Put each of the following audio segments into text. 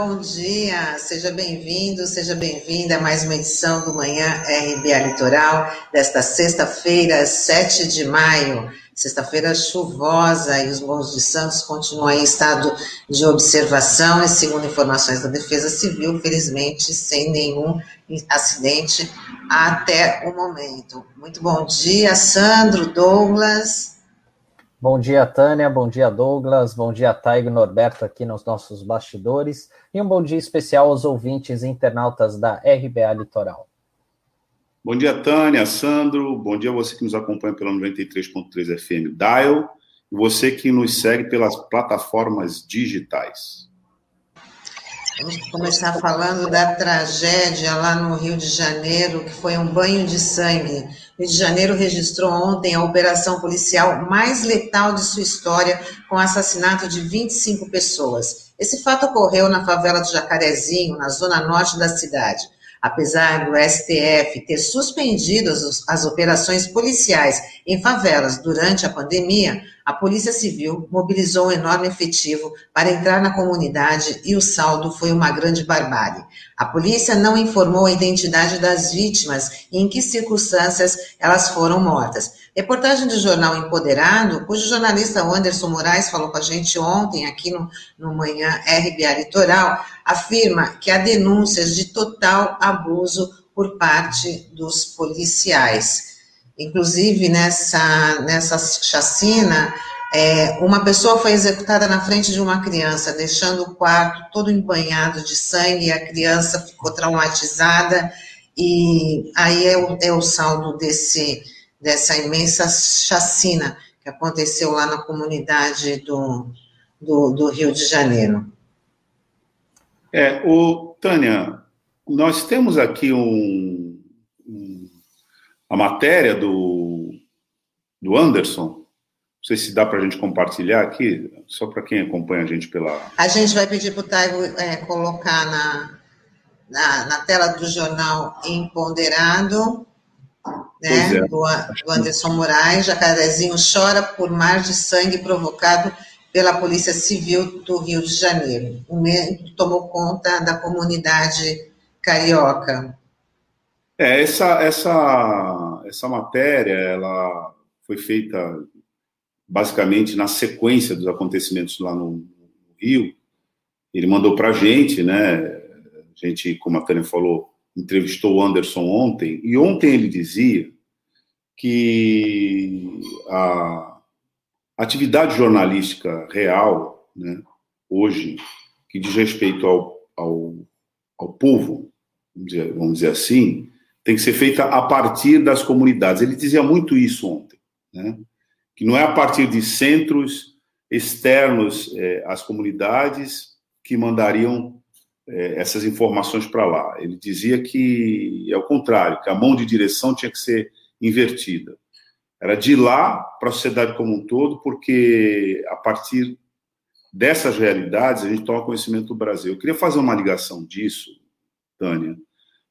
bom dia, seja bem-vindo, seja bem-vinda a mais uma edição do Manhã RBA Litoral, desta sexta-feira, 7 de maio, sexta-feira chuvosa, e os Morros de Santos continuam em estado de observação, e segundo informações da Defesa Civil, felizmente sem nenhum acidente até o momento. Muito bom dia, Sandro, Douglas. Bom dia, Tânia. Bom dia, Douglas. Bom dia, Taigo Norberto, aqui nos nossos bastidores. E um bom dia especial aos ouvintes internautas da RBA Litoral. Bom dia, Tânia, Sandro. Bom dia a você que nos acompanha pela 93.3 FM Dial e você que nos segue pelas plataformas digitais. Vamos começar falando da tragédia lá no Rio de Janeiro, que foi um banho de sangue. Rio de Janeiro registrou ontem a operação policial mais letal de sua história, com assassinato de 25 pessoas. Esse fato ocorreu na favela do Jacarezinho, na zona norte da cidade. Apesar do STF ter suspendido as, as, operações policiais em favelas durante a pandemia, a Polícia Civil mobilizou um enorme efetivo para entrar na comunidade e o saldo foi uma grande barbárie. A polícia não informou a identidade das vítimas e em que circunstâncias elas foram mortas. Reportagem do jornal Empoderado, cujo jornalista Anderson Moraes falou com a gente ontem aqui no, no Manhã RBA Litoral, afirma que há denúncias de total abuso por parte dos policiais. Inclusive, nessa, nessa chacina, é, uma pessoa foi executada na frente de uma criança, deixando o quarto todo embanhado de sangue, e a criança ficou traumatizada, e aí é o, é o saldo desse, dessa imensa chacina que aconteceu lá na comunidade do, do, do Rio de Janeiro. É, o Tânia, nós temos aqui um, um a matéria do, do Anderson. Não sei se dá para a gente compartilhar aqui, só para quem acompanha a gente pela. A gente vai pedir para o Taigo é, colocar na, na, na, tela do jornal Empoderado, né, é. do, do Anderson Moraes. Jacarezinho chora por mar de sangue provocado pela Polícia Civil do Rio de Janeiro. O medo tomou conta da comunidade carioca. É, essa, essa, essa matéria ela foi feita basicamente na sequência dos acontecimentos lá no, Rio. Ele mandou para a gente, né? A gente, como a Tânia falou, entrevistou o Anderson ontem, e ontem ele dizia que a, atividade jornalística real, né, hoje, que diz respeito ao, ao, ao povo, vamos dizer, vamos dizer, assim, tem que ser feita a partir das comunidades. Ele dizia muito isso ontem, né, que não é a partir de centros externos é, às comunidades que mandariam é, essas informações para lá. Ele dizia que é o contrário, que a mão de direção tinha que ser invertida. Era de lá para a sociedade como um todo, porque a partir dessas realidades a gente toma conhecimento do Brasil. Eu queria fazer uma ligação disso, Tânia,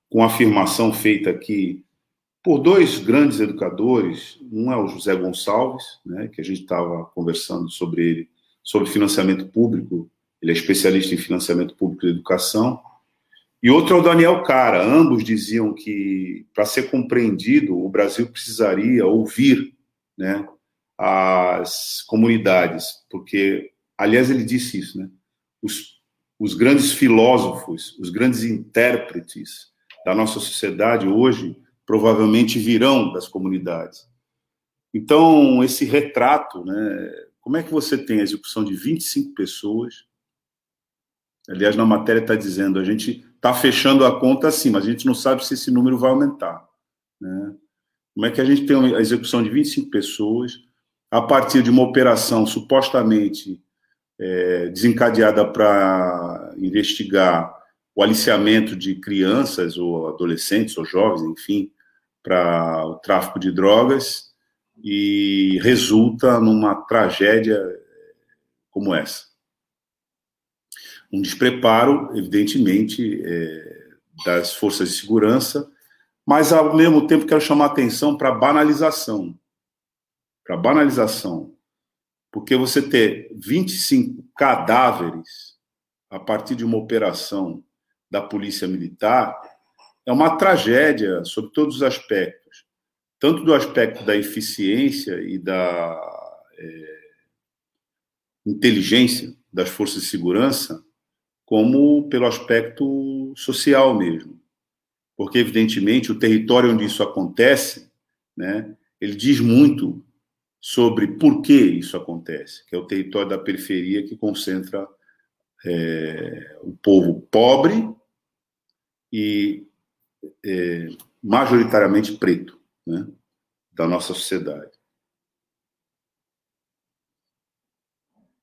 com a afirmação feita aqui por dois grandes educadores. Um é o José Gonçalves, né, que a gente estava conversando sobre ele, sobre financiamento público. Ele é especialista em financiamento público e educação. E outro é o Daniel Cara. Ambos diziam que, para ser compreendido, o Brasil precisaria ouvir né, as comunidades, porque, aliás, ele disse isso, né? Os, os grandes filósofos, os grandes intérpretes da nossa sociedade hoje provavelmente virão das comunidades. Então, esse retrato, né, como é que você tem a execução de 25 pessoas? Aliás, na matéria está dizendo, a gente está fechando a conta assim, mas a gente não sabe se esse número vai aumentar. Né? Como é que a gente tem a execução de 25 pessoas a partir de uma operação supostamente é, desencadeada para investigar o aliciamento de crianças ou adolescentes ou jovens, enfim, para o tráfico de drogas e resulta numa tragédia como essa um despreparo, evidentemente, é, das forças de segurança, mas ao mesmo tempo quero chamar atenção para a banalização. Para a banalização. Porque você ter 25 cadáveres a partir de uma operação da Polícia Militar, é uma tragédia sob todos os aspectos, tanto do aspecto da eficiência e da é, inteligência das forças de segurança, como pelo aspecto social mesmo. Porque, evidentemente, o território onde isso acontece, né, ele diz muito sobre por que isso acontece, que é o território da periferia que concentra é, o povo pobre e é, majoritariamente preto né, da nossa sociedade.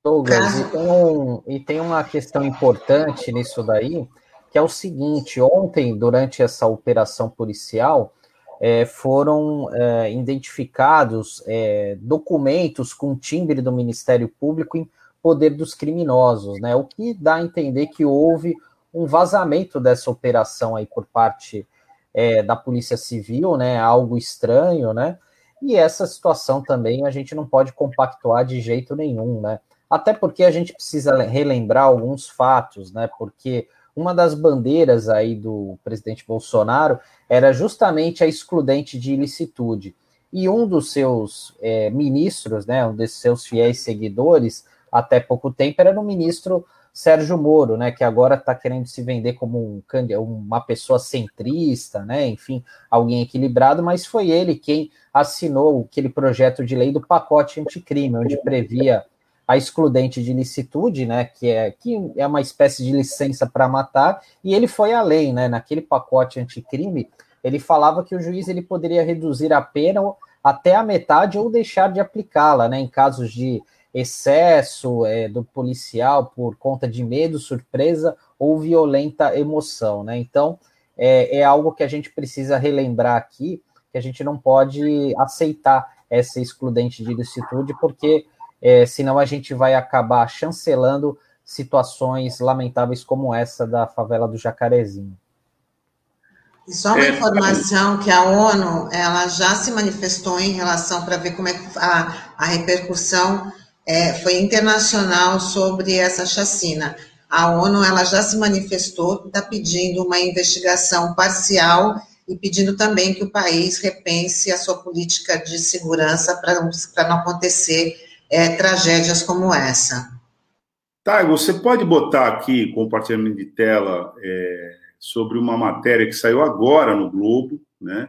Douglas, e tem, um, e tem uma questão importante nisso daí, que é o seguinte: ontem, durante essa operação policial, é, foram é, identificados é, documentos com timbre do Ministério Público em poder dos criminosos, né? O que dá a entender que houve um vazamento dessa operação aí por parte é, da Polícia Civil, né? Algo estranho, né? E essa situação também a gente não pode compactuar de jeito nenhum, né? Até porque a gente precisa relembrar alguns fatos, né? Porque uma das bandeiras aí do presidente Bolsonaro era justamente a excludente de ilicitude. E um dos seus é, ministros, né, um desses seus fiéis seguidores, até pouco tempo, era o ministro Sérgio Moro, né, que agora está querendo se vender como um, uma pessoa centrista, né, enfim, alguém equilibrado, mas foi ele quem assinou aquele projeto de lei do pacote anticrime, onde previa a excludente de licitude, né, que é, que é uma espécie de licença para matar, e ele foi além, né, naquele pacote anticrime, ele falava que o juiz ele poderia reduzir a pena até a metade ou deixar de aplicá-la, né, em casos de excesso é, do policial por conta de medo, surpresa ou violenta emoção, né, então é, é algo que a gente precisa relembrar aqui, que a gente não pode aceitar essa excludente de licitude, porque é, senão a gente vai acabar chancelando situações lamentáveis como essa da favela do Jacarezinho. E só uma é, informação que a ONU ela já se manifestou em relação para ver como é que a, a repercussão é, foi internacional sobre essa chacina. A ONU ela já se manifestou, está pedindo uma investigação parcial e pedindo também que o país repense a sua política de segurança para não acontecer é, tragédias como essa. Tá, você pode botar aqui compartilhamento de tela é, sobre uma matéria que saiu agora no Globo, né?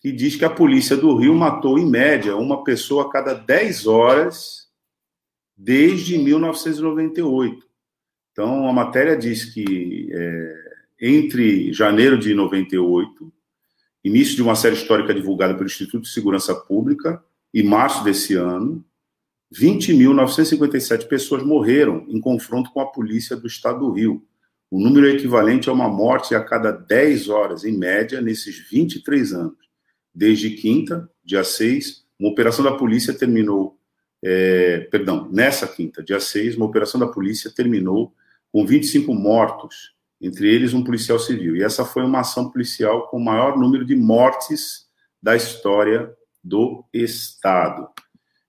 Que diz que a polícia do Rio matou, em média, uma pessoa a cada 10 horas desde 1998. Então, a matéria diz que é, entre janeiro de 98, início de uma série histórica divulgada pelo Instituto de Segurança Pública, e março desse ano, 20.957 pessoas morreram em confronto com a polícia do estado do Rio. O número é equivalente a uma morte a cada 10 horas, em média, nesses 23 anos. Desde quinta, dia 6, uma operação da polícia terminou. É, perdão, nessa quinta, dia 6, uma operação da polícia terminou com 25 mortos, entre eles um policial civil. E essa foi uma ação policial com o maior número de mortes da história do Estado.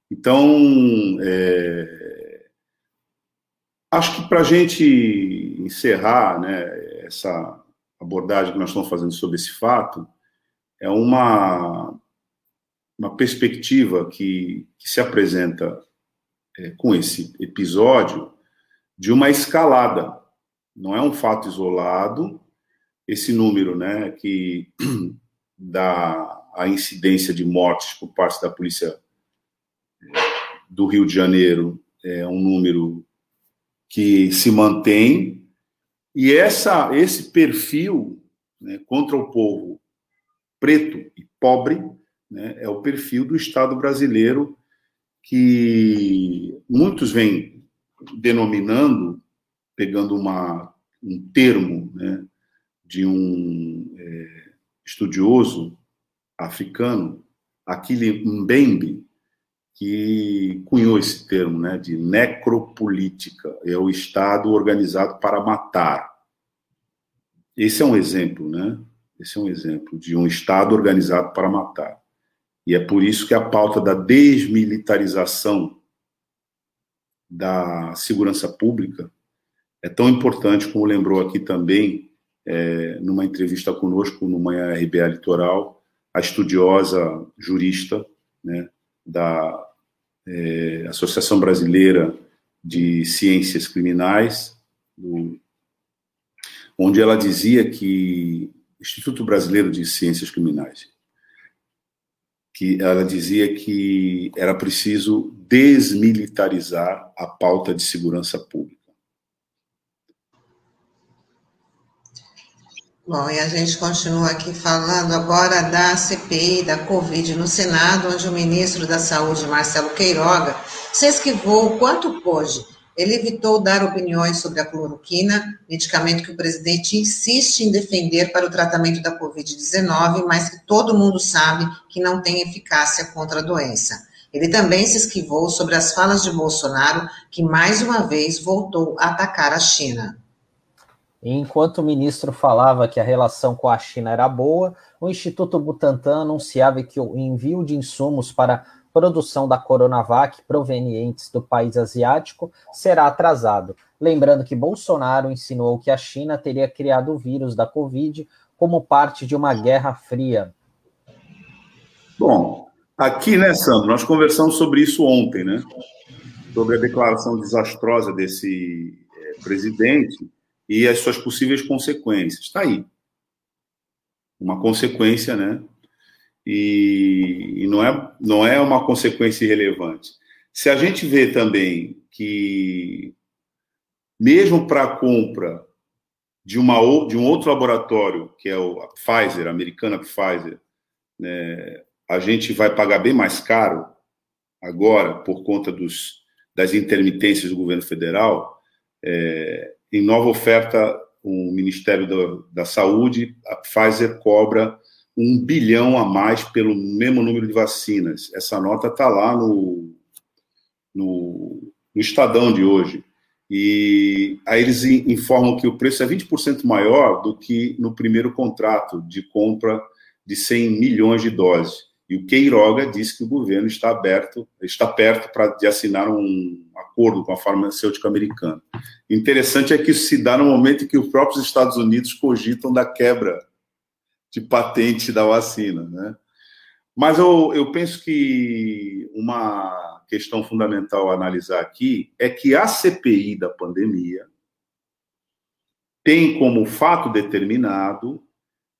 Então, é, acho que para a gente encerrar né, essa abordagem que nós estamos fazendo sobre esse fato, é uma, uma perspectiva que, que se apresenta é, com esse episódio de uma escalada. Não é um fato isolado, esse número né, que dá a incidência de mortes por parte da Polícia do Rio de Janeiro é um número que se mantém, e essa, esse perfil né, contra o povo preto e pobre né, é o perfil do Estado brasileiro que muitos vêm denominando, pegando uma, um termo né, de um é, estudioso africano, Akili Mbembe, que cunhou esse termo, né, de necropolítica, é o Estado organizado para matar. Esse é um exemplo, né? Esse é um exemplo de um Estado organizado para matar. E é por isso que a pauta da desmilitarização da segurança pública é tão importante, como lembrou aqui também, é, numa entrevista conosco no Manhã RBA Litoral, a estudiosa jurista né, da é, Associação Brasileira de Ciências Criminais, do, onde ela dizia que Instituto Brasileiro de Ciências Criminais, que ela dizia que era preciso desmilitarizar a pauta de segurança pública. Bom, e a gente continua aqui falando agora da CPI da Covid no Senado, onde o ministro da Saúde, Marcelo Queiroga, se esquivou o quanto pôde. Ele evitou dar opiniões sobre a cloroquina, medicamento que o presidente insiste em defender para o tratamento da Covid-19, mas que todo mundo sabe que não tem eficácia contra a doença. Ele também se esquivou sobre as falas de Bolsonaro, que mais uma vez voltou a atacar a China. Enquanto o ministro falava que a relação com a China era boa, o Instituto Butantan anunciava que o envio de insumos para produção da Coronavac provenientes do país asiático será atrasado. Lembrando que Bolsonaro insinuou que a China teria criado o vírus da Covid como parte de uma guerra fria. Bom, aqui, né, Sandro, nós conversamos sobre isso ontem, né? Sobre a declaração desastrosa desse é, presidente e as suas possíveis consequências. Está aí. Uma consequência, né? E, e, não, é, não é uma consequência irrelevante. Se a gente vê também que, mesmo para a compra de, uma, de um outro laboratório, que é o Pfizer, a americana Pfizer, né, a gente vai pagar bem mais caro agora, por conta dos, das intermitências do governo federal, é, em nova oferta, o Ministério do, da Saúde, a Pfizer cobra um bilhão a mais pelo mesmo número de vacinas. Essa nota está lá no, no, no, Estadão de hoje. E aí eles informam que o preço é 20% maior do que no primeiro contrato de compra de 100 milhões de doses. E o Queiroga disse que o governo está aberto, está perto para de assinar um acordo com a farmacêutica americana. Interessante é que isso se dá no momento em que os próprios Estados Unidos cogitam da quebra de patente da vacina, né? Mas eu, eu penso que uma questão fundamental a analisar aqui é que a CPI da pandemia tem como fato determinado,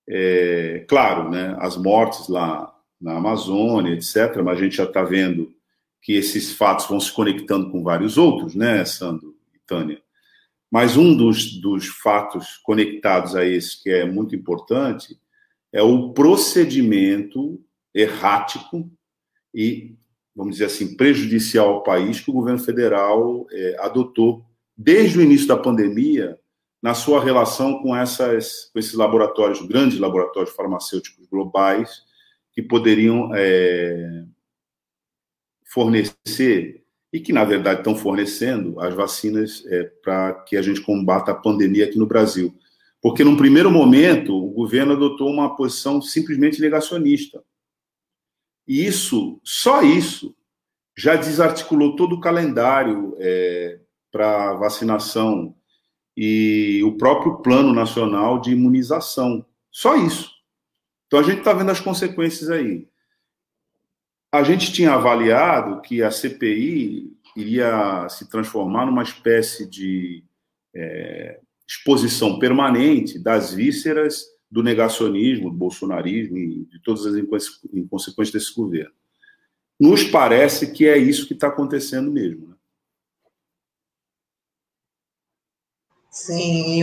é, claro, né, as mortes lá na Amazônia, etc. Mas a gente já está vendo que esses fatos vão se conectando com vários outros, né, Sandro e Tânia? Mas um dos, dos fatos conectados a esse, que é muito importante, é o procedimento errático e, vamos dizer assim, prejudicial ao país que o governo federal é, adotou desde o início da pandemia na sua relação com, essas, com esses laboratórios, grandes laboratórios farmacêuticos globais, que poderiam é, fornecer e que, na verdade, estão fornecendo as vacinas é, para que a gente combata a pandemia aqui no Brasil. Porque, num primeiro momento, o governo adotou uma posição simplesmente negacionista. E isso, só isso, já desarticulou todo o calendário é, para vacinação e o próprio Plano Nacional de Imunização. Só isso. Então a gente está vendo as consequências aí. A gente tinha avaliado que a CPI iria se transformar numa espécie de é, exposição permanente das vísceras do negacionismo, do bolsonarismo e de todas as inconsequências desse governo. Nos parece que é isso que está acontecendo mesmo. Né? Sim,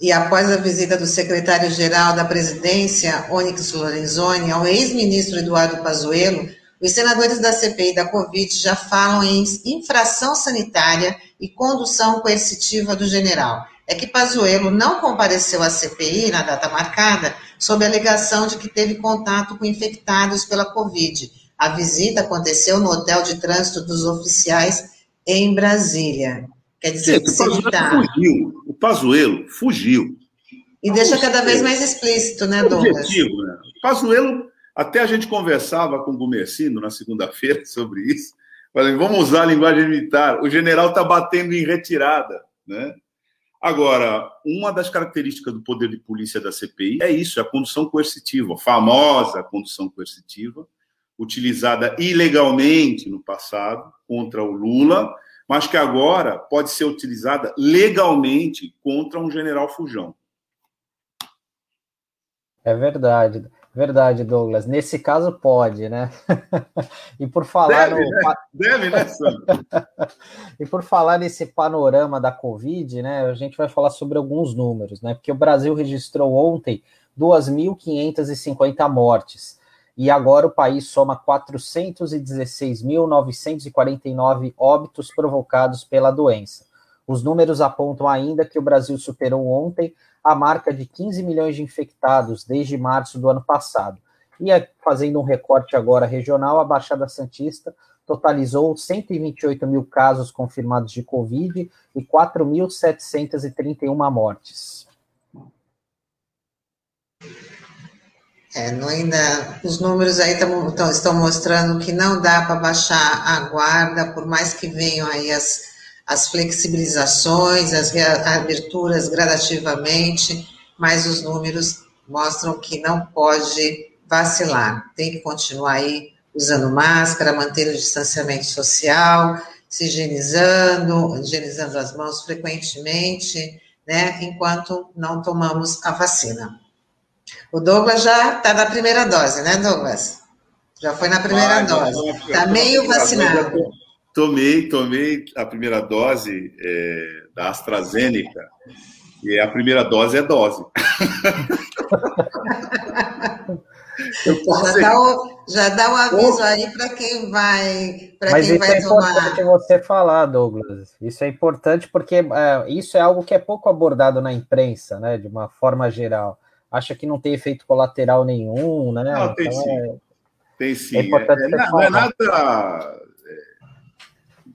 e após a visita do secretário-geral da presidência, Onyx Lorenzoni, ao ex-ministro Eduardo Pazuello, os senadores da CPI da Covid já falam em infração sanitária e condução coercitiva do general. É que Pazuello não compareceu à CPI na data marcada sob a alegação de que teve contato com infectados pela Covid. A visita aconteceu no hotel de trânsito dos oficiais em Brasília. Quer dizer, Sim, o Pazuello fugiu. O Pazuello fugiu. E deixa cada vez mais explícito, né, Douglas? Objetivo, né? O Pazuello, até a gente conversava com o Gumercindo na segunda-feira sobre isso. Vamos usar a linguagem militar. O general está batendo em retirada, né? Agora, uma das características do poder de polícia da CPI é isso, é a condução coercitiva, a famosa condução coercitiva, utilizada ilegalmente no passado contra o Lula, mas que agora pode ser utilizada legalmente contra um general fujão. É verdade. Verdade, Douglas. Nesse caso pode, né? e por falar deve, no... né? Deve, né, E por falar nesse panorama da Covid, né? A gente vai falar sobre alguns números, né? Porque o Brasil registrou ontem 2.550 mortes. E agora o país soma 416.949 óbitos provocados pela doença. Os números apontam ainda que o Brasil superou ontem a marca de 15 milhões de infectados desde março do ano passado. E é, fazendo um recorte agora regional, a Baixada Santista totalizou 128 mil casos confirmados de Covid e 4.731 mortes. É, não ainda, os números aí tamo, tão, estão mostrando que não dá para baixar a guarda, por mais que venham aí as as flexibilizações, as aberturas gradativamente, mas os números mostram que não pode vacilar, tem que continuar aí usando máscara, manter o distanciamento social, se higienizando, higienizando as mãos frequentemente, né, enquanto não tomamos a vacina. O Douglas já está na primeira dose, né, Douglas? Já foi na primeira ah, dose. Está meio vacinado. Tomei, tomei a primeira dose é, da AstraZeneca. E a primeira dose é dose. já, dá o, já dá o aviso aí para quem vai, para quem vai é tomar. importante você falar, Douglas. Isso é importante porque é, isso é algo que é pouco abordado na imprensa, né? De uma forma geral. Acha que não tem efeito colateral nenhum, né? Não, tem então, sim. É, tem sim. É, é, não é nada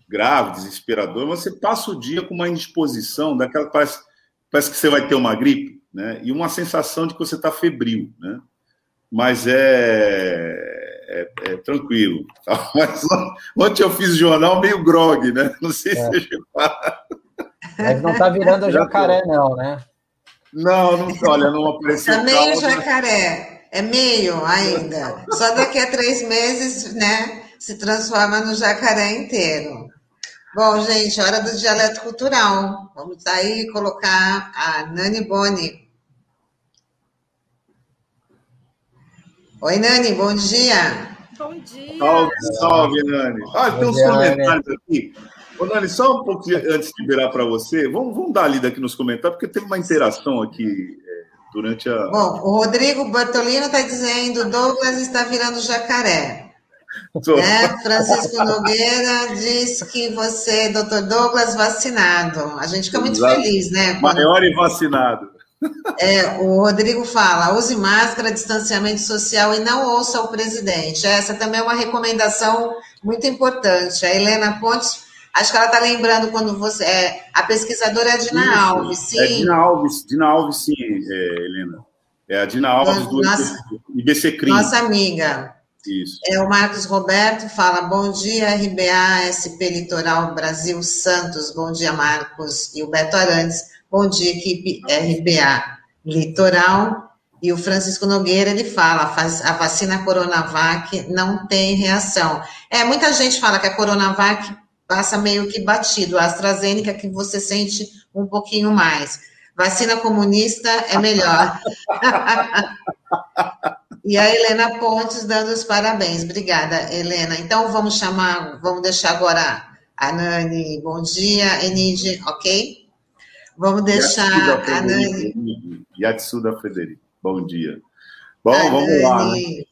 grave, desesperador, você passa o dia com uma indisposição, daquela parece, parece que você vai ter uma gripe, né? E uma sensação de que você está febril, né? Mas é, é, é tranquilo. Tá? Mas ontem eu fiz jornal meio grog, né? Não sei é. se você Mas não está virando jacaré, não, né? Não, não, olha, não apareceu. É meio jacaré, é meio ainda. Só daqui a três meses, né? Se transforma no jacaré inteiro. Bom, gente, hora do dialeto cultural. Vamos aí colocar a Nani Boni. Oi, Nani, bom dia. Bom dia. Salve, salve, Nani. Ah, tem uns comentários aqui. Ô, Nani, só um pouquinho antes de liberar para você, vamos, vamos dar lida aqui nos comentários, porque tem uma interação aqui é, durante a. Bom, o Rodrigo Bertolino está dizendo: Douglas está virando jacaré. É, Francisco Nogueira diz que você, doutor Douglas, vacinado. A gente fica muito Exato. feliz, né? Quando... Maior e vacinado. É, o Rodrigo fala: use máscara, distanciamento social e não ouça o presidente. Essa também é uma recomendação muito importante. A Helena Pontes, acho que ela está lembrando quando você. É, a pesquisadora é a Dina Isso, Alves, sim. É Dina Alves, Dina Alves, sim, é, Helena. É a Dina Alves do nossa, IBC Crim. Nossa amiga. Isso. É, o Marcos Roberto fala: bom dia, RBA, SP Litoral Brasil Santos. Bom dia, Marcos. E o Beto Arantes, bom dia, equipe RBA Litoral. E o Francisco Nogueira, ele fala, a vacina Coronavac não tem reação. É, muita gente fala que a Coronavac passa meio que batido, a AstraZeneca que você sente um pouquinho mais. Vacina comunista é melhor. E a Helena Pontes dando os parabéns. Obrigada, Helena. Então vamos chamar, vamos deixar agora a Nani. Bom dia, Enide, ok? Vamos deixar a Nani. Yatsuda Frederico, bom dia. Bom, a vamos Nani lá. Né?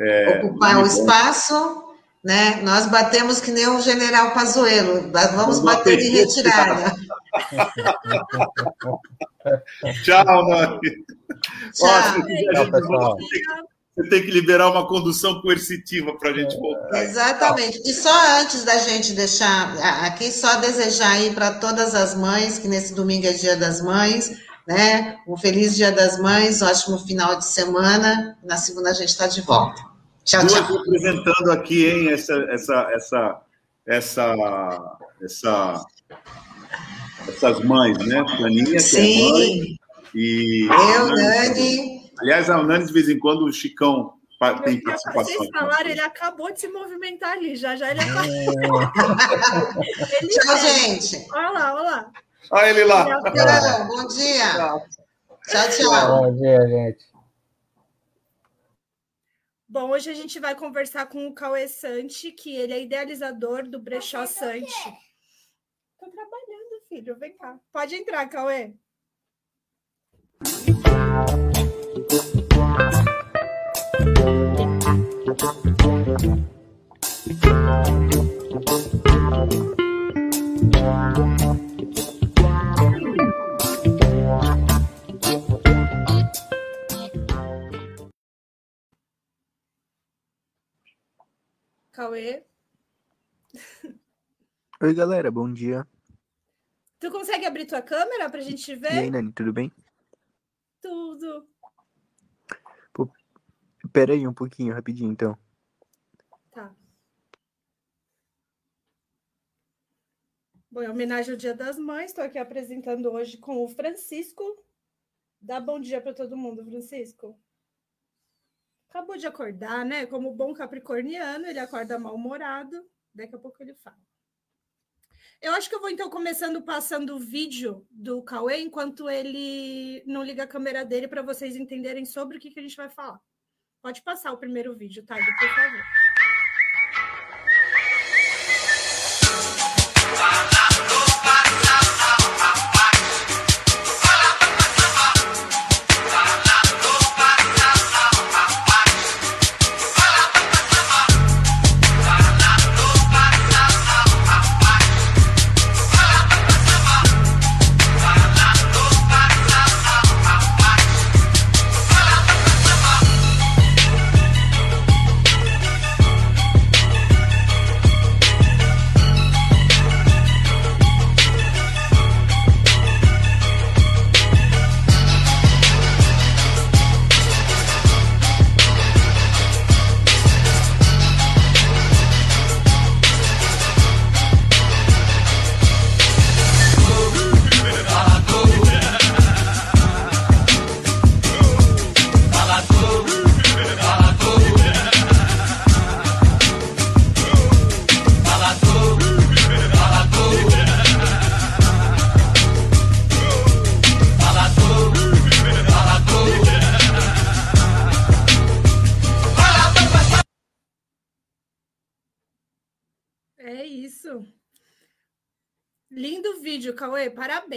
É, ocupar o espaço, né? Nós batemos que nem o general Pazuello, vamos bater em retirada. Tchau, Nani. Tchau. Ó, Tchau, pessoal. Você tem que liberar uma condução coercitiva para a gente voltar. Exatamente. E só antes da gente deixar aqui, só desejar aí para todas as mães, que nesse domingo é dia das mães, né? Um feliz dia das mães, um ótimo final de semana. Na segunda a gente está de volta. Tchau, Duas tchau. representando aqui, hein, essa, essa, essa, essa, essa, essas mães, né? Planinha, Sim. que é mãe, e eu, Nani. Aliás, a Nani, de vez em quando, o Chicão tem participação. Vocês falaram, ele acabou de se movimentar ali, já já ele é. ele Tchau, gente. Olha lá, olha lá. Olha ele lá. Tchau, bom dia. Tchau, tchau. Bom dia, gente. Bom, hoje a gente vai conversar com o Cauê Santi, que ele é idealizador do Brechó Santi. Tô trabalhando, filho. Vem cá. Pode entrar, Cauê. Cauê. Oi, galera, bom dia. Tu consegue abrir tua câmera pra gente ver? E aí, Nani, tudo bem? Tudo. Pera aí um pouquinho, rapidinho, então. Tá. Bom, em homenagem ao Dia das Mães, estou aqui apresentando hoje com o Francisco. Dá bom dia para todo mundo, Francisco. Acabou de acordar, né? Como bom capricorniano, ele acorda mal-humorado. Daqui a pouco ele fala. Eu acho que eu vou então começando passando o vídeo do Cauê enquanto ele não liga a câmera dele para vocês entenderem sobre o que, que a gente vai falar. Pode passar o primeiro vídeo, tá? Por favor.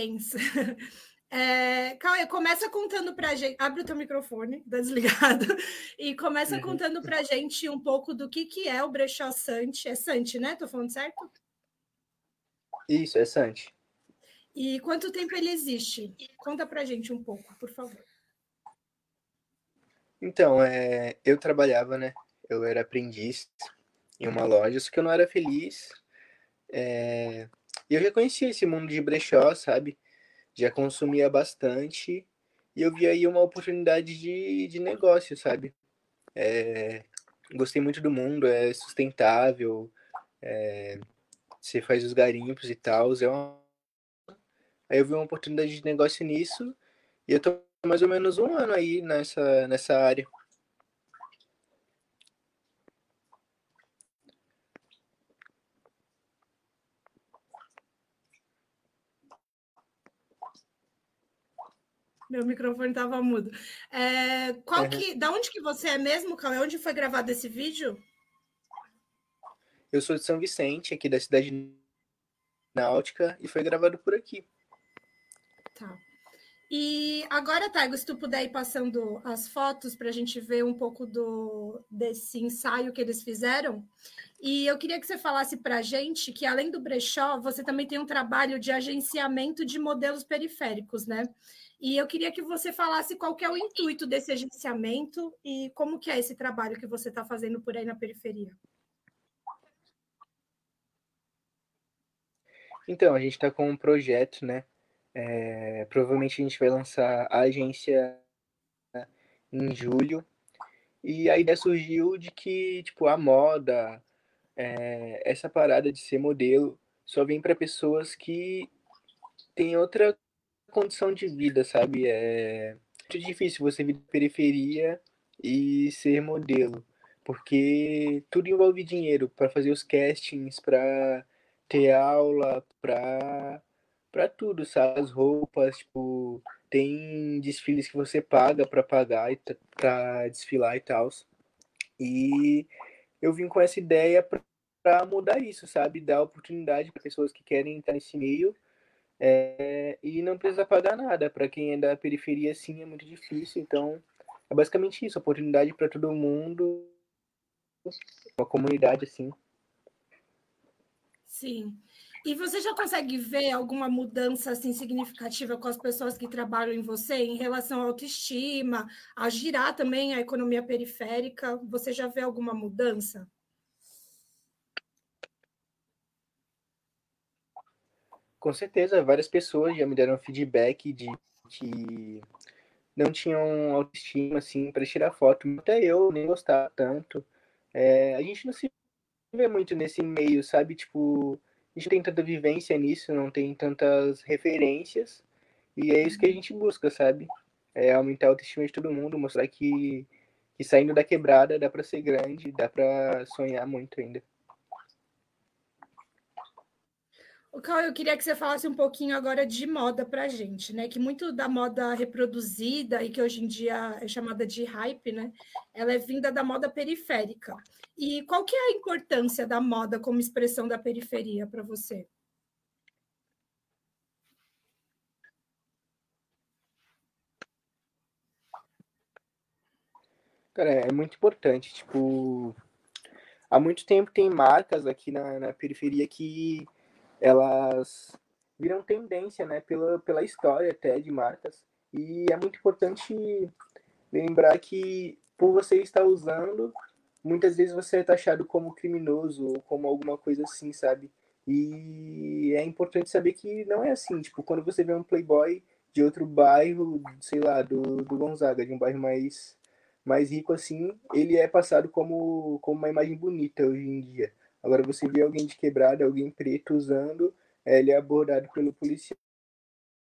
Parabéns. É, Cauê, começa contando para a gente. Abre o teu microfone, tá desligado. E começa uhum. contando para a gente um pouco do que, que é o brechó Sante. É Sante, né? Tô falando certo? Isso, é Sante. E quanto tempo ele existe? Conta para a gente um pouco, por favor. Então, é, eu trabalhava, né? Eu era aprendiz em uma loja, só que eu não era feliz. É, e eu já conhecia esse mundo de brechó, sabe? Já consumia bastante. E eu vi aí uma oportunidade de, de negócio, sabe? É, gostei muito do mundo, é sustentável, é, você faz os garimpos e tal. É uma... Aí eu vi uma oportunidade de negócio nisso e eu tô mais ou menos um ano aí nessa, nessa área. Meu microfone estava mudo. É, qual uhum. que, da onde que você é mesmo, Cauê? Onde foi gravado esse vídeo? Eu sou de São Vicente, aqui da cidade náutica, e foi gravado por aqui. Tá. E agora, Taigo, se tu puder ir passando as fotos para a gente ver um pouco do, desse ensaio que eles fizeram. E eu queria que você falasse para a gente que, além do brechó, você também tem um trabalho de agenciamento de modelos periféricos, né? E eu queria que você falasse qual é o intuito desse agenciamento e como que é esse trabalho que você está fazendo por aí na periferia. Então, a gente está com um projeto, né? É, provavelmente a gente vai lançar a agência em julho. E a ideia surgiu de que, tipo, a moda, é, essa parada de ser modelo só vem para pessoas que têm outra condição de vida, sabe? É muito difícil você vir de periferia e ser modelo, porque tudo envolve dinheiro para fazer os castings, para ter aula, para para tudo, sabe? As roupas, tipo, tem desfiles que você paga para pagar e para desfilar e tal. E eu vim com essa ideia para mudar isso, sabe? Dar oportunidade para pessoas que querem entrar nesse meio é, e não precisa pagar nada. Para quem é da periferia, sim, é muito difícil. Então, é basicamente isso: oportunidade para todo mundo, uma comunidade assim. Sim. E você já consegue ver alguma mudança assim significativa com as pessoas que trabalham em você em relação à autoestima, a girar também a economia periférica? Você já vê alguma mudança? Com certeza, várias pessoas já me deram feedback de que não tinham autoestima assim para tirar foto. Até eu nem gostava tanto. É, a gente não se vê muito nesse meio, sabe? Tipo, a gente tem tanta vivência nisso, não tem tantas referências. E é isso que a gente busca, sabe? É aumentar a autoestima de todo mundo, mostrar que, que saindo da quebrada dá para ser grande, dá para sonhar muito ainda. O Cal, eu queria que você falasse um pouquinho agora de moda para gente, né? Que muito da moda reproduzida e que hoje em dia é chamada de hype, né? Ela é vinda da moda periférica. E qual que é a importância da moda como expressão da periferia para você? Cara, é muito importante. Tipo, há muito tempo tem marcas aqui na, na periferia que elas viram tendência, né, pela, pela história até de marcas. E é muito importante lembrar que por você estar usando, muitas vezes você é taxado como criminoso ou como alguma coisa assim, sabe? E é importante saber que não é assim. Tipo, quando você vê um playboy de outro bairro, sei lá, do, do Gonzaga, de um bairro mais, mais rico assim, ele é passado como, como uma imagem bonita hoje em dia. Agora, você vê alguém de quebrada, alguém preto usando, é, ele é abordado pelo policial.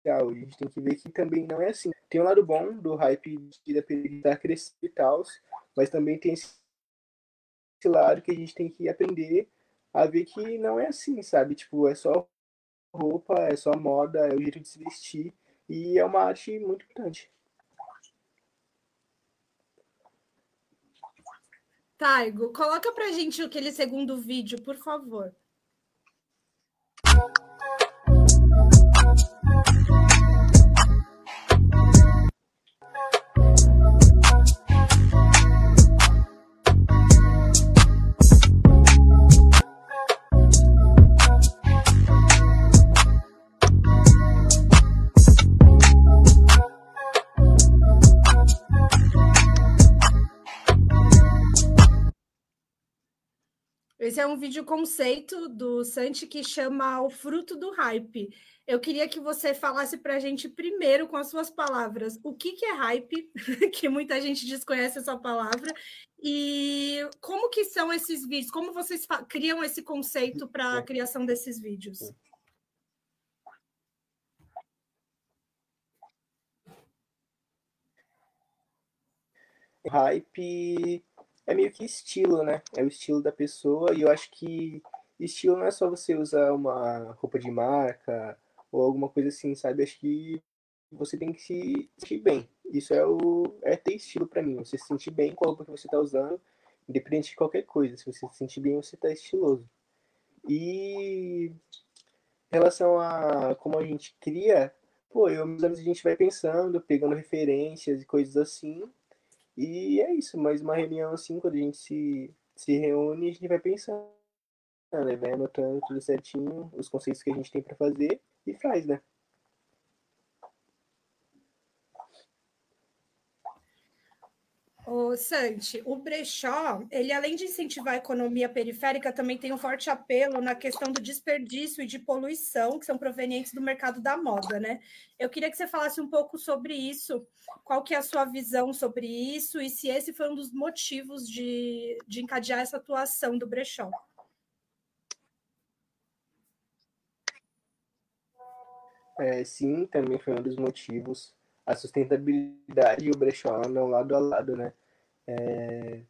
A gente tem que ver que também não é assim. Tem um lado bom do hype da periferia crescer e tal, mas também tem esse lado que a gente tem que aprender a ver que não é assim, sabe? Tipo, é só roupa, é só moda, é o jeito de se vestir e é uma arte muito importante. Taigo, coloca pra gente aquele segundo vídeo, por favor. Um vídeo conceito do Santi que chama O Fruto do Hype. Eu queria que você falasse para a gente primeiro, com as suas palavras, o que, que é hype, que muita gente desconhece essa palavra, e como que são esses vídeos, como vocês criam esse conceito para a criação desses vídeos? Hype é meio que estilo, né? É o estilo da pessoa e eu acho que estilo não é só você usar uma roupa de marca ou alguma coisa assim, sabe? Acho que você tem que se sentir bem. Isso é o é ter estilo para mim. Você se sentir bem com a roupa que você tá usando, independente de qualquer coisa. Se você se sentir bem, você tá estiloso. E em relação a como a gente cria, pô, eu meus amigos a gente vai pensando, pegando referências e coisas assim e é isso, mais uma reunião assim, quando a gente se, se reúne, a gente vai pensando, né? Vai anotando tudo certinho, os conceitos que a gente tem para fazer e faz, né? O Santi, o brechó, ele além de incentivar a economia periférica, também tem um forte apelo na questão do desperdício e de poluição que são provenientes do mercado da moda, né? Eu queria que você falasse um pouco sobre isso, qual que é a sua visão sobre isso e se esse foi um dos motivos de, de encadear essa atuação do brechó. É, sim, também foi um dos motivos. A sustentabilidade e o brechó andam lado a lado, né? É,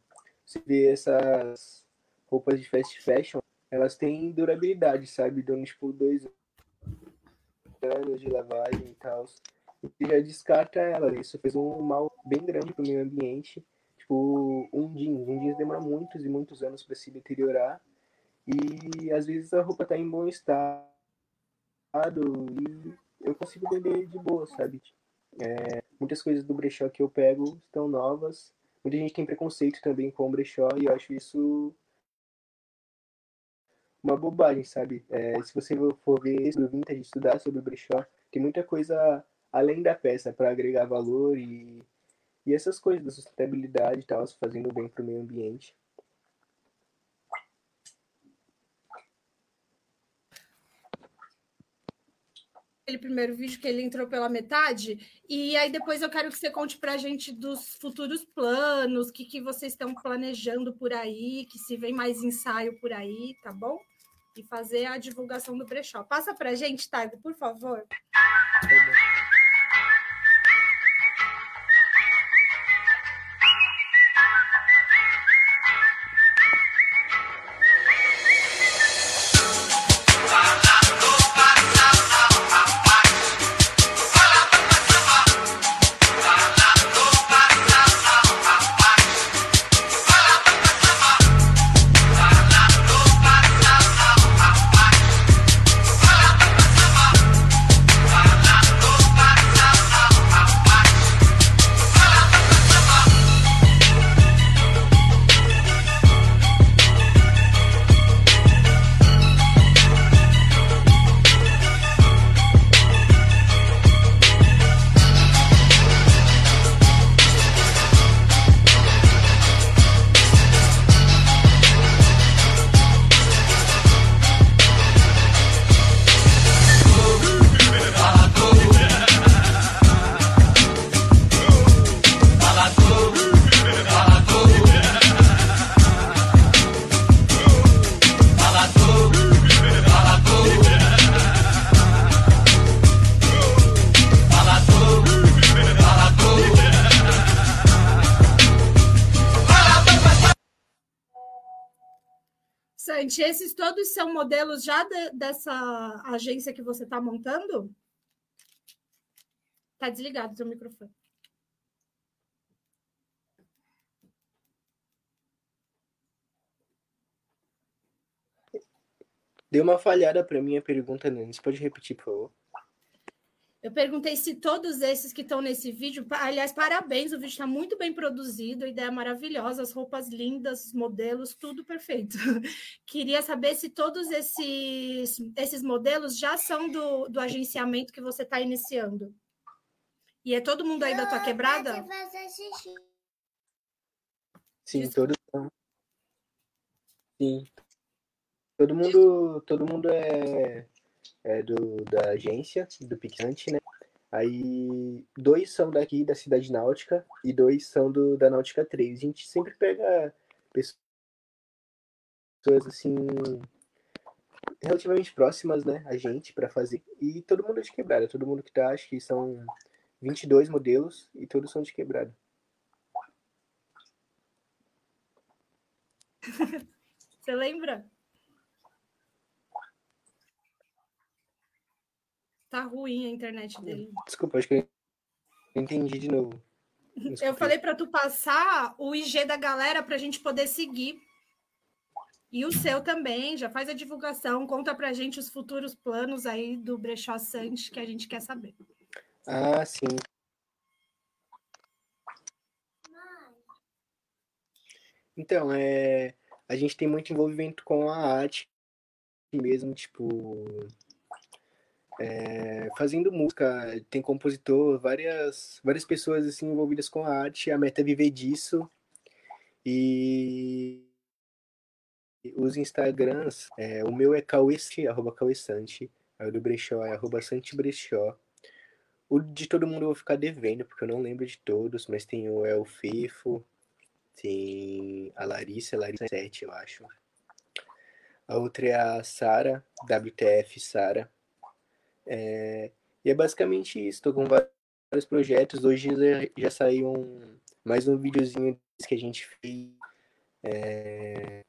você vê essas roupas de fast fashion, elas têm durabilidade, sabe? Dando tipo dois anos de lavagem e tal. E já descarta ela. Isso fez um mal bem grande pro meio ambiente. Tipo, um jeans. Um jeans demora muitos e muitos anos para se deteriorar. E às vezes a roupa tá em bom estado e eu consigo vender de boa, sabe? É, muitas coisas do brechó que eu pego estão novas. Muita gente tem preconceito também com o brechó e eu acho isso uma bobagem, sabe? É, se você for ver sobre o vintage, estudar sobre o brechó, tem muita coisa além da peça para agregar valor e, e essas coisas da sustentabilidade e tal, fazendo bem para o meio ambiente. Aquele primeiro vídeo que ele entrou pela metade, e aí depois eu quero que você conte para a gente dos futuros planos, o que, que vocês estão planejando por aí, que se vem mais ensaio por aí, tá bom? E fazer a divulgação do brechó. Passa para a gente, Taigo, por favor. Tá modelos já de, dessa agência que você está montando? Está desligado o seu microfone. Deu uma falhada para mim a pergunta, Você Pode repetir, por favor? Eu perguntei se todos esses que estão nesse vídeo, aliás, parabéns, o vídeo está muito bem produzido, ideia maravilhosa, as roupas lindas, os modelos, tudo perfeito. Queria saber se todos esses, esses modelos já são do, do agenciamento que você está iniciando. E é todo mundo aí da tua quebrada? Sim, todos são. Sim. Todo mundo, todo mundo é é, do, da agência, do Picante, né? Aí dois são daqui da Cidade Náutica e dois são do, da Náutica 3. A gente sempre pega pessoas assim relativamente próximas, né, a gente para fazer. E todo mundo é de quebrada, todo mundo que tá, acho que são 22 modelos e todos são de quebrada. Você lembra? Tá ruim a internet dele. Desculpa, acho que eu entendi de novo. Desculpa. Eu falei para tu passar o IG da galera para a gente poder seguir. E o seu também, já faz a divulgação, conta pra gente os futuros planos aí do Brechó Santos que a gente quer saber. Ah, sim. Então, é, a gente tem muito envolvimento com a arte mesmo, tipo, é, fazendo música, tem compositor, várias, várias pessoas assim envolvidas com a arte. A meta é viver disso. E os Instagrams, é, o meu é cauesse, arroba cauessante, o do Brechó é arroba santibrechó. O de todo mundo eu vou ficar devendo, porque eu não lembro de todos, mas tem o El Fefo, tem a Larissa, Larissa 7, eu acho. A outra é a Sara, WTF Sara. É, E é basicamente isso. Estou com vários projetos. Hoje já, saiu um, mais um videozinho que a gente fez. É,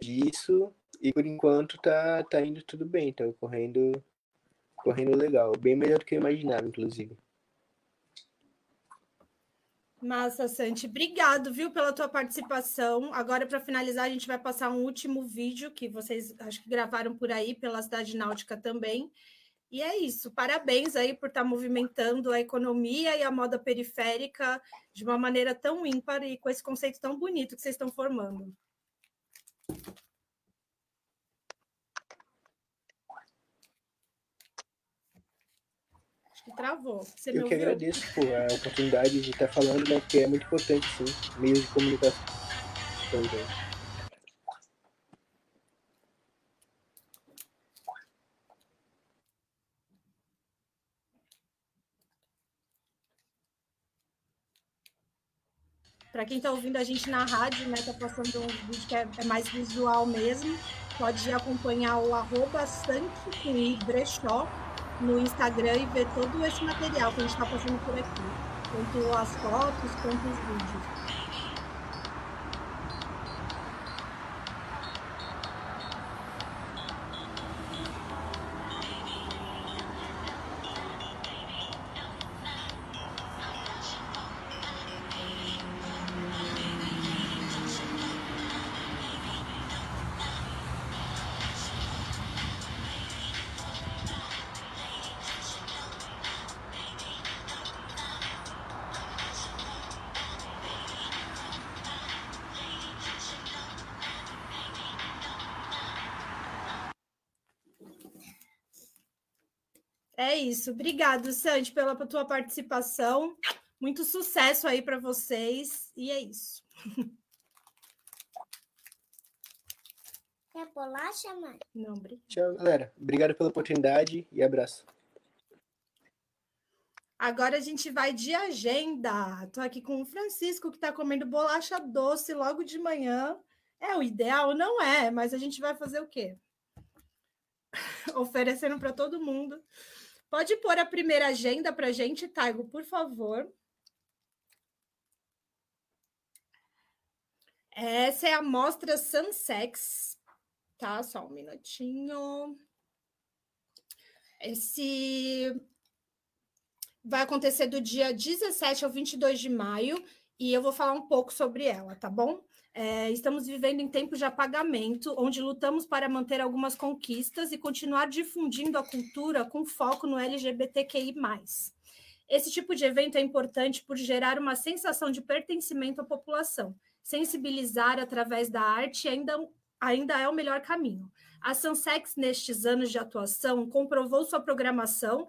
disso. E por enquanto tá, tá indo tudo bem. Tá correndo, correndo legal. Bem melhor do que eu imaginava, inclusive. Massa, Santi. Obrigado, viu, pela tua participação. Agora, para finalizar, a gente vai passar um último vídeo que vocês acho que gravaram por aí pela Cidade Náutica também. E é isso. Parabéns aí por estar tá movimentando a economia e a moda periférica de uma maneira tão ímpar e com esse conceito tão bonito que vocês estão formando. que travou. Você eu que agradeço por a oportunidade de estar falando, né? Porque é muito importante, sim, meios de comunicação. Também. Para quem está ouvindo a gente na rádio, né, tá passando um vídeo que é, é mais visual mesmo, pode acompanhar o arroba Brechó no Instagram e ver todo esse material que a gente está passando por aqui, tanto as fotos quanto os vídeos. Isso. Obrigado, Sandy, pela tua participação. Muito sucesso aí para vocês. E é isso. Quer bolacha, mãe? Não, obrigado. Tchau, galera. Obrigado pela oportunidade e abraço. Agora a gente vai de agenda. Estou aqui com o Francisco, que está comendo bolacha doce logo de manhã. É o ideal? Não é, mas a gente vai fazer o quê? Oferecendo para todo mundo. Pode pôr a primeira agenda para a gente, Taigo, por favor. Essa é a mostra Sunsex, tá? Só um minutinho. Esse vai acontecer do dia 17 ao 22 de maio e eu vou falar um pouco sobre ela, tá bom? É, estamos vivendo em tempos de apagamento, onde lutamos para manter algumas conquistas e continuar difundindo a cultura com foco no LGBTQI. Esse tipo de evento é importante por gerar uma sensação de pertencimento à população. Sensibilizar através da arte ainda, ainda é o melhor caminho. A Sansex, nestes anos de atuação, comprovou sua programação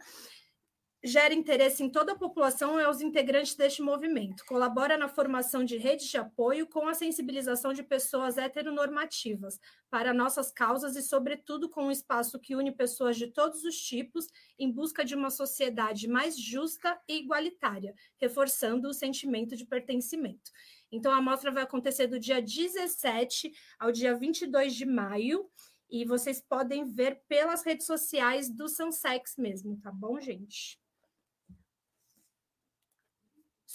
gera interesse em toda a população e aos integrantes deste movimento. Colabora na formação de redes de apoio com a sensibilização de pessoas heteronormativas para nossas causas e, sobretudo, com um espaço que une pessoas de todos os tipos em busca de uma sociedade mais justa e igualitária, reforçando o sentimento de pertencimento. Então, a mostra vai acontecer do dia 17 ao dia 22 de maio. E vocês podem ver pelas redes sociais do Sansex mesmo, tá bom, gente?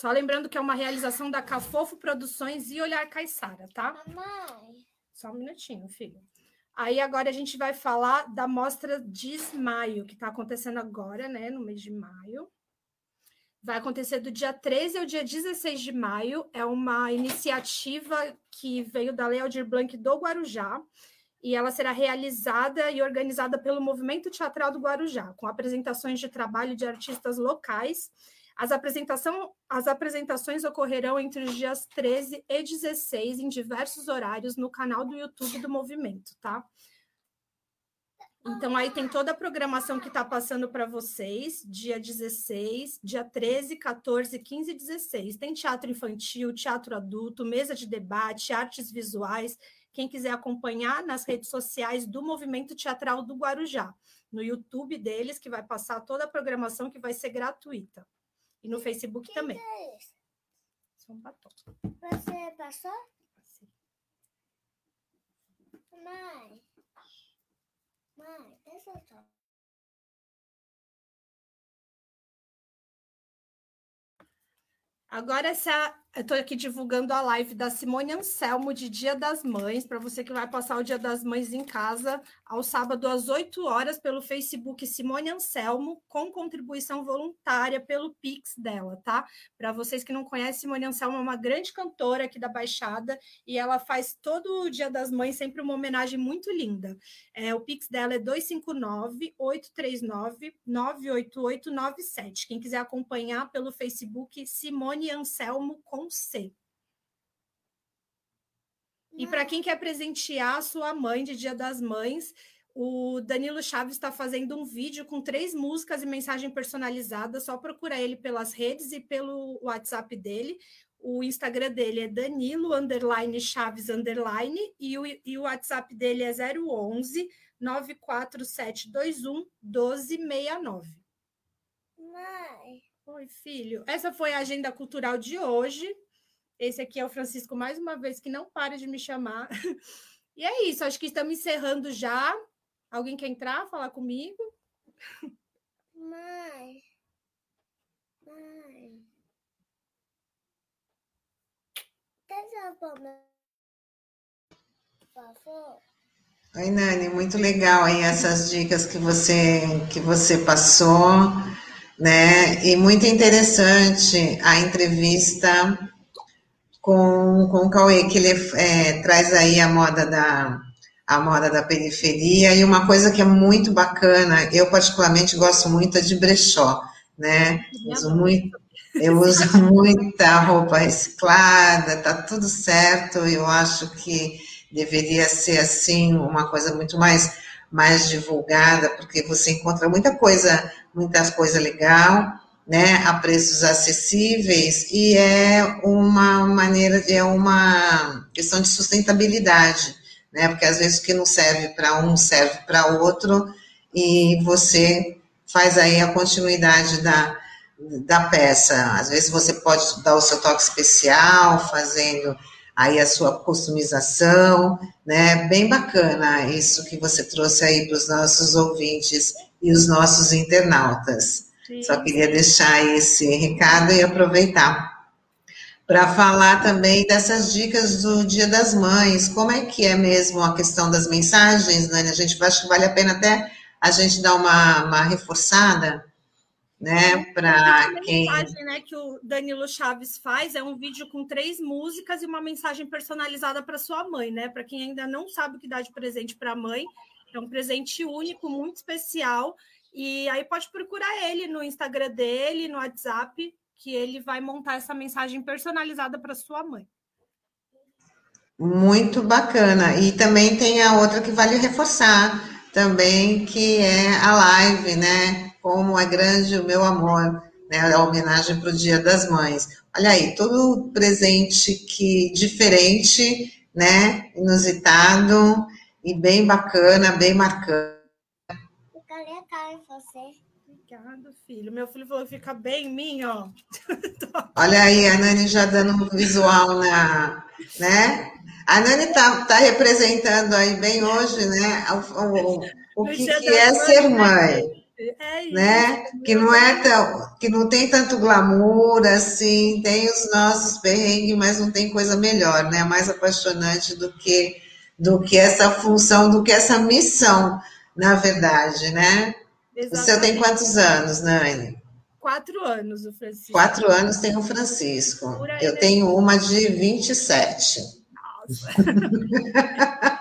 Só lembrando que é uma realização da Cafofo Produções e Olhar Caissara, tá? Mamãe. Só um minutinho, filho. Aí agora a gente vai falar da mostra Desmaio, que está acontecendo agora, né, no mês de maio. Vai acontecer do dia 13 ao dia 16 de maio. É uma iniciativa que veio da Lei Aldir Blanc do Guarujá e ela será realizada e organizada pelo Movimento Teatral do Guarujá, com apresentações de trabalho de artistas locais as, apresentação, as apresentações ocorrerão entre os dias 13 e 16 em diversos horários no canal do YouTube do movimento, tá? Então, aí tem toda a programação que está passando para vocês, dia 16, dia 13, 14, 15 e 16. Tem teatro infantil, teatro adulto, mesa de debate, artes visuais. Quem quiser acompanhar nas redes sociais do Movimento Teatral do Guarujá, no YouTube deles, que vai passar toda a programação que vai ser gratuita. E no Facebook também. É isso? um batom. Você passou? Passei. Mãe. Mãe, deixa eu só. Agora essa estou aqui divulgando a live da Simone Anselmo de Dia das Mães, para você que vai passar o Dia das Mães em casa, ao sábado às 8 horas, pelo Facebook Simone Anselmo, com contribuição voluntária pelo Pix dela, tá? Para vocês que não conhecem, Simone Anselmo é uma grande cantora aqui da Baixada e ela faz todo o Dia das Mães sempre uma homenagem muito linda. É, o Pix dela é 259-839-98897. Quem quiser acompanhar pelo Facebook Simone Anselmo com C. E para quem quer presentear a sua mãe de Dia das Mães, o Danilo Chaves está fazendo um vídeo com três músicas e mensagem personalizada. Só procura ele pelas redes e pelo WhatsApp dele. O Instagram dele é Danilo underline Chaves underline e o, e o WhatsApp dele é 011 94721 1269. Mãe. Oi, filho. Essa foi a agenda cultural de hoje. Esse aqui é o Francisco, mais uma vez, que não para de me chamar. E é isso, acho que estamos encerrando já. Alguém quer entrar, falar comigo? Mãe. Mãe. Por favor? Oi, Nani, muito legal aí essas dicas que você que você passou, né? E muito interessante a entrevista com, com o Cauê, que ele é, traz aí a moda da a moda da periferia e uma coisa que é muito bacana, eu particularmente gosto muito é de brechó, né? Uso muito, eu uso muita roupa reciclada, tá tudo certo, eu acho que deveria ser assim uma coisa muito mais mais divulgada, porque você encontra muita coisa, muitas coisa legal, né, a preços acessíveis e é uma maneira, é uma questão de sustentabilidade, né, porque às vezes o que não serve para um serve para outro e você faz aí a continuidade da, da peça. Às vezes você pode dar o seu toque especial, fazendo aí a sua customização, né, bem bacana isso que você trouxe aí para os nossos ouvintes e os nossos internautas. Sim. Só queria deixar esse recado e aproveitar para falar também dessas dicas do Dia das Mães. Como é que é mesmo a questão das mensagens, Nani? A gente acho que vale a pena até a gente dar uma, uma reforçada, né? Para quem. A mensagem né, que o Danilo Chaves faz é um vídeo com três músicas e uma mensagem personalizada para sua mãe, né? Para quem ainda não sabe o que dá de presente para a mãe, é um presente único, muito especial e aí pode procurar ele no Instagram dele, no WhatsApp, que ele vai montar essa mensagem personalizada para sua mãe. Muito bacana. E também tem a outra que vale reforçar também, que é a live, né? Como é grande o meu amor, né? A homenagem para o Dia das Mães. Olha aí, todo presente que diferente, né? Inusitado e bem bacana, bem marcante em você. Obrigada, filho. Meu filho falou que fica bem em mim, ó. Olha aí, a Nani já dando um visual na, né? A Nani tá, tá representando aí bem hoje, né? O, o, o que, que é ser né? mãe. É né? Que não é tão, que não tem tanto glamour assim, tem os nossos perrengues, mas não tem coisa melhor, né? Mais apaixonante do que do que essa função, do que essa missão, na verdade, né? Exatamente. O seu tem quantos anos, Nani? Quatro anos, o Francisco. Quatro anos tem o Francisco. Eu né? tenho uma de 27. Nossa.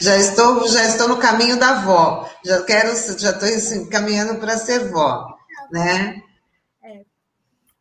já estou, já estou no caminho da avó. Já quero, já estou assim, caminhando para ser vó, né?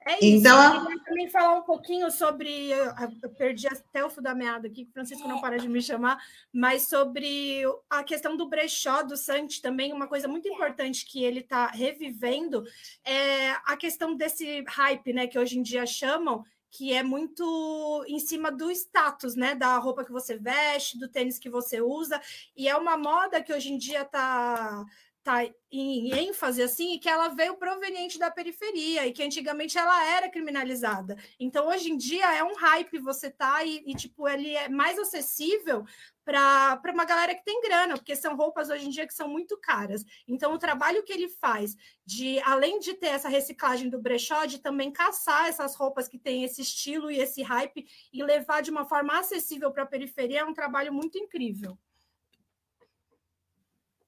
É isso. Então, queria também falar um pouquinho sobre. Eu perdi até o fio da meada aqui, que o Francisco não para de me chamar, mas sobre a questão do brechó do Santi também, uma coisa muito importante que ele está revivendo é a questão desse hype, né, que hoje em dia chamam, que é muito em cima do status, né, da roupa que você veste, do tênis que você usa, e é uma moda que hoje em dia está tá em ênfase assim, que ela veio proveniente da periferia e que antigamente ela era criminalizada. Então, hoje em dia é um hype você tá e, e tipo, ele é mais acessível para uma galera que tem grana, porque são roupas hoje em dia que são muito caras. Então, o trabalho que ele faz de, além de ter essa reciclagem do brechó, de também caçar essas roupas que têm esse estilo e esse hype e levar de uma forma acessível para a periferia, é um trabalho muito incrível.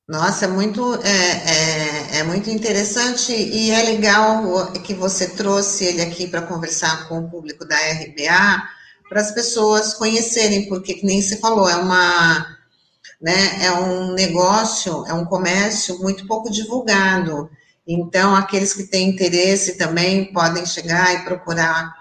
Nossa, é muito, é, é, é, muito interessante e é legal que você trouxe ele aqui para conversar com o público da RBA, para as pessoas conhecerem, porque que nem se falou, é uma, né, é um negócio, é um comércio muito pouco divulgado. Então, aqueles que têm interesse também podem chegar e procurar,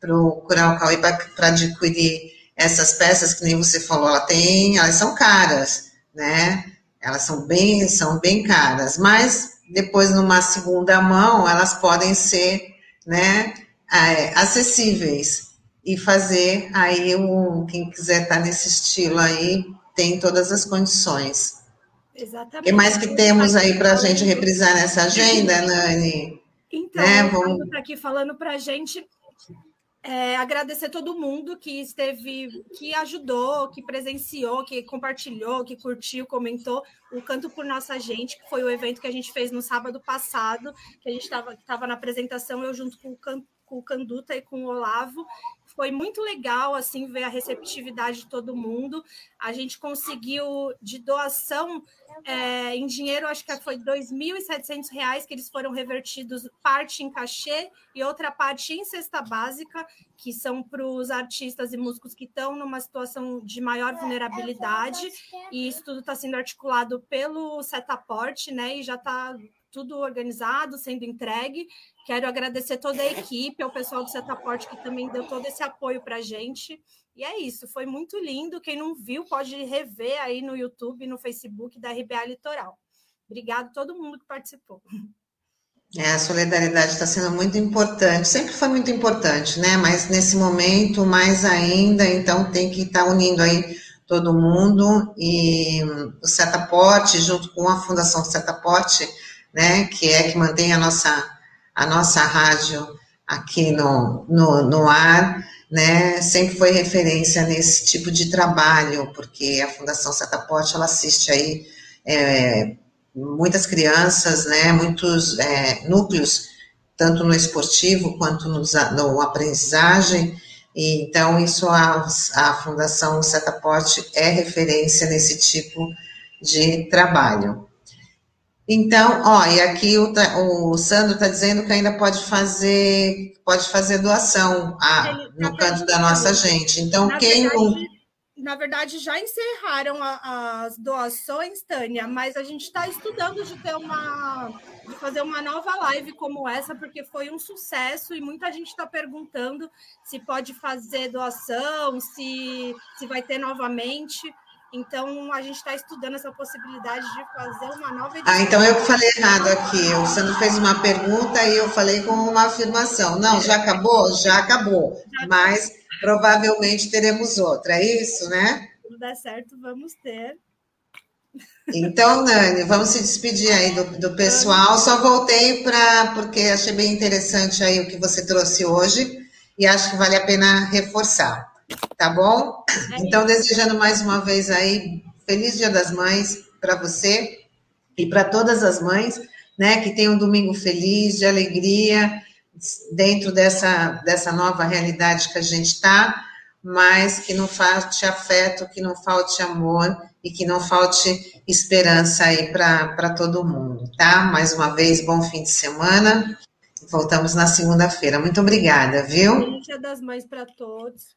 procurar o Cauê para adquirir essas peças que nem você falou, ela tem, elas são caras, né? Elas são bem, são bem caras, mas depois numa segunda mão elas podem ser, né, é, acessíveis e fazer aí o quem quiser estar tá nesse estilo aí tem todas as condições. Exatamente. O que mais que temos aí para a gente reprisar nessa agenda, Nani? Então, né? Vamos... está aqui falando para a gente é, agradecer todo mundo que esteve, que ajudou, que presenciou, que compartilhou, que curtiu, comentou o Canto por Nossa Gente, que foi o evento que a gente fez no sábado passado, que a gente estava na apresentação, eu junto com o, com o Canduta e com o Olavo. Foi muito legal assim ver a receptividade de todo mundo. A gente conseguiu de doação é, em dinheiro, acho que foi R$ 2.700 que eles foram revertidos, parte em cachê e outra parte em cesta básica, que são para os artistas e músicos que estão numa situação de maior vulnerabilidade. E isso tudo está sendo articulado pelo Setaporte, né? E já está tudo organizado, sendo entregue. Quero agradecer toda a equipe, ao pessoal do Setaporte que também deu todo esse apoio para a gente. E é isso, foi muito lindo. Quem não viu pode rever aí no YouTube, no Facebook da RBA Litoral. Obrigado a todo mundo que participou. É, a solidariedade está sendo muito importante, sempre foi muito importante, né? Mas nesse momento, mais ainda, então tem que estar tá unindo aí todo mundo e o Setaporte, junto com a Fundação Setaporte, né, que é que mantém a nossa, a nossa rádio aqui no, no, no ar, né, sempre foi referência nesse tipo de trabalho, porque a Fundação Setaporte, ela assiste aí é, muitas crianças, né, muitos é, núcleos, tanto no esportivo quanto no, no aprendizagem, e, então isso a, a Fundação Setaporte é referência nesse tipo de trabalho. Então, ó, e aqui o, o Sandro está dizendo que ainda pode fazer, pode fazer doação a, tá no canto da nossa gente. Então, na quem verdade, Na verdade, já encerraram a, as doações, Tânia, mas a gente está estudando de ter uma de fazer uma nova live como essa, porque foi um sucesso e muita gente está perguntando se pode fazer doação, se, se vai ter novamente. Então, a gente está estudando essa possibilidade de fazer uma nova edição. Ah, então eu falei errado aqui. O Sandro fez uma pergunta e eu falei com uma afirmação. Não, já acabou? Já acabou. Já Mas provavelmente teremos outra. É isso, né? Se tudo der certo, vamos ter. Então, Nani, vamos se despedir aí do, do pessoal. Só voltei para porque achei bem interessante aí o que você trouxe hoje e acho que vale a pena reforçar. Tá bom? É então, desejando mais uma vez aí, feliz Dia das Mães para você e para todas as mães, né? Que tenham um domingo feliz, de alegria, dentro dessa, dessa nova realidade que a gente está, mas que não falte afeto, que não falte amor e que não falte esperança aí para todo mundo, tá? Mais uma vez, bom fim de semana. Voltamos na segunda-feira. Muito obrigada, viu? Dia das Mães para todos.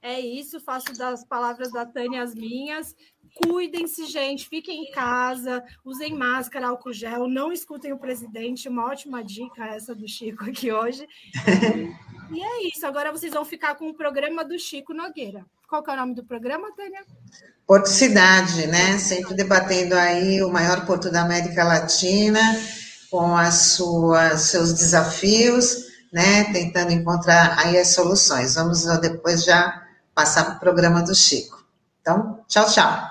É isso, faço das palavras da Tânia as minhas. Cuidem-se, gente, fiquem em casa, usem máscara, álcool gel, não escutem o presidente. Uma ótima dica essa do Chico aqui hoje. e é isso, agora vocês vão ficar com o programa do Chico Nogueira. Qual é o nome do programa, Tânia? Porto Cidade, né? Sempre debatendo aí o maior porto da América Latina, com as suas, seus desafios, né? Tentando encontrar aí as soluções. Vamos depois já passar para o programa do Chico. Então, tchau, tchau.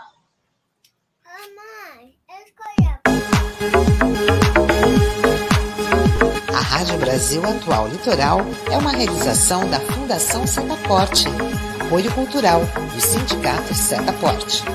A Rádio Brasil Atual Litoral é uma realização da Fundação Setaporte, apoio cultural do Sindicato Setaporte.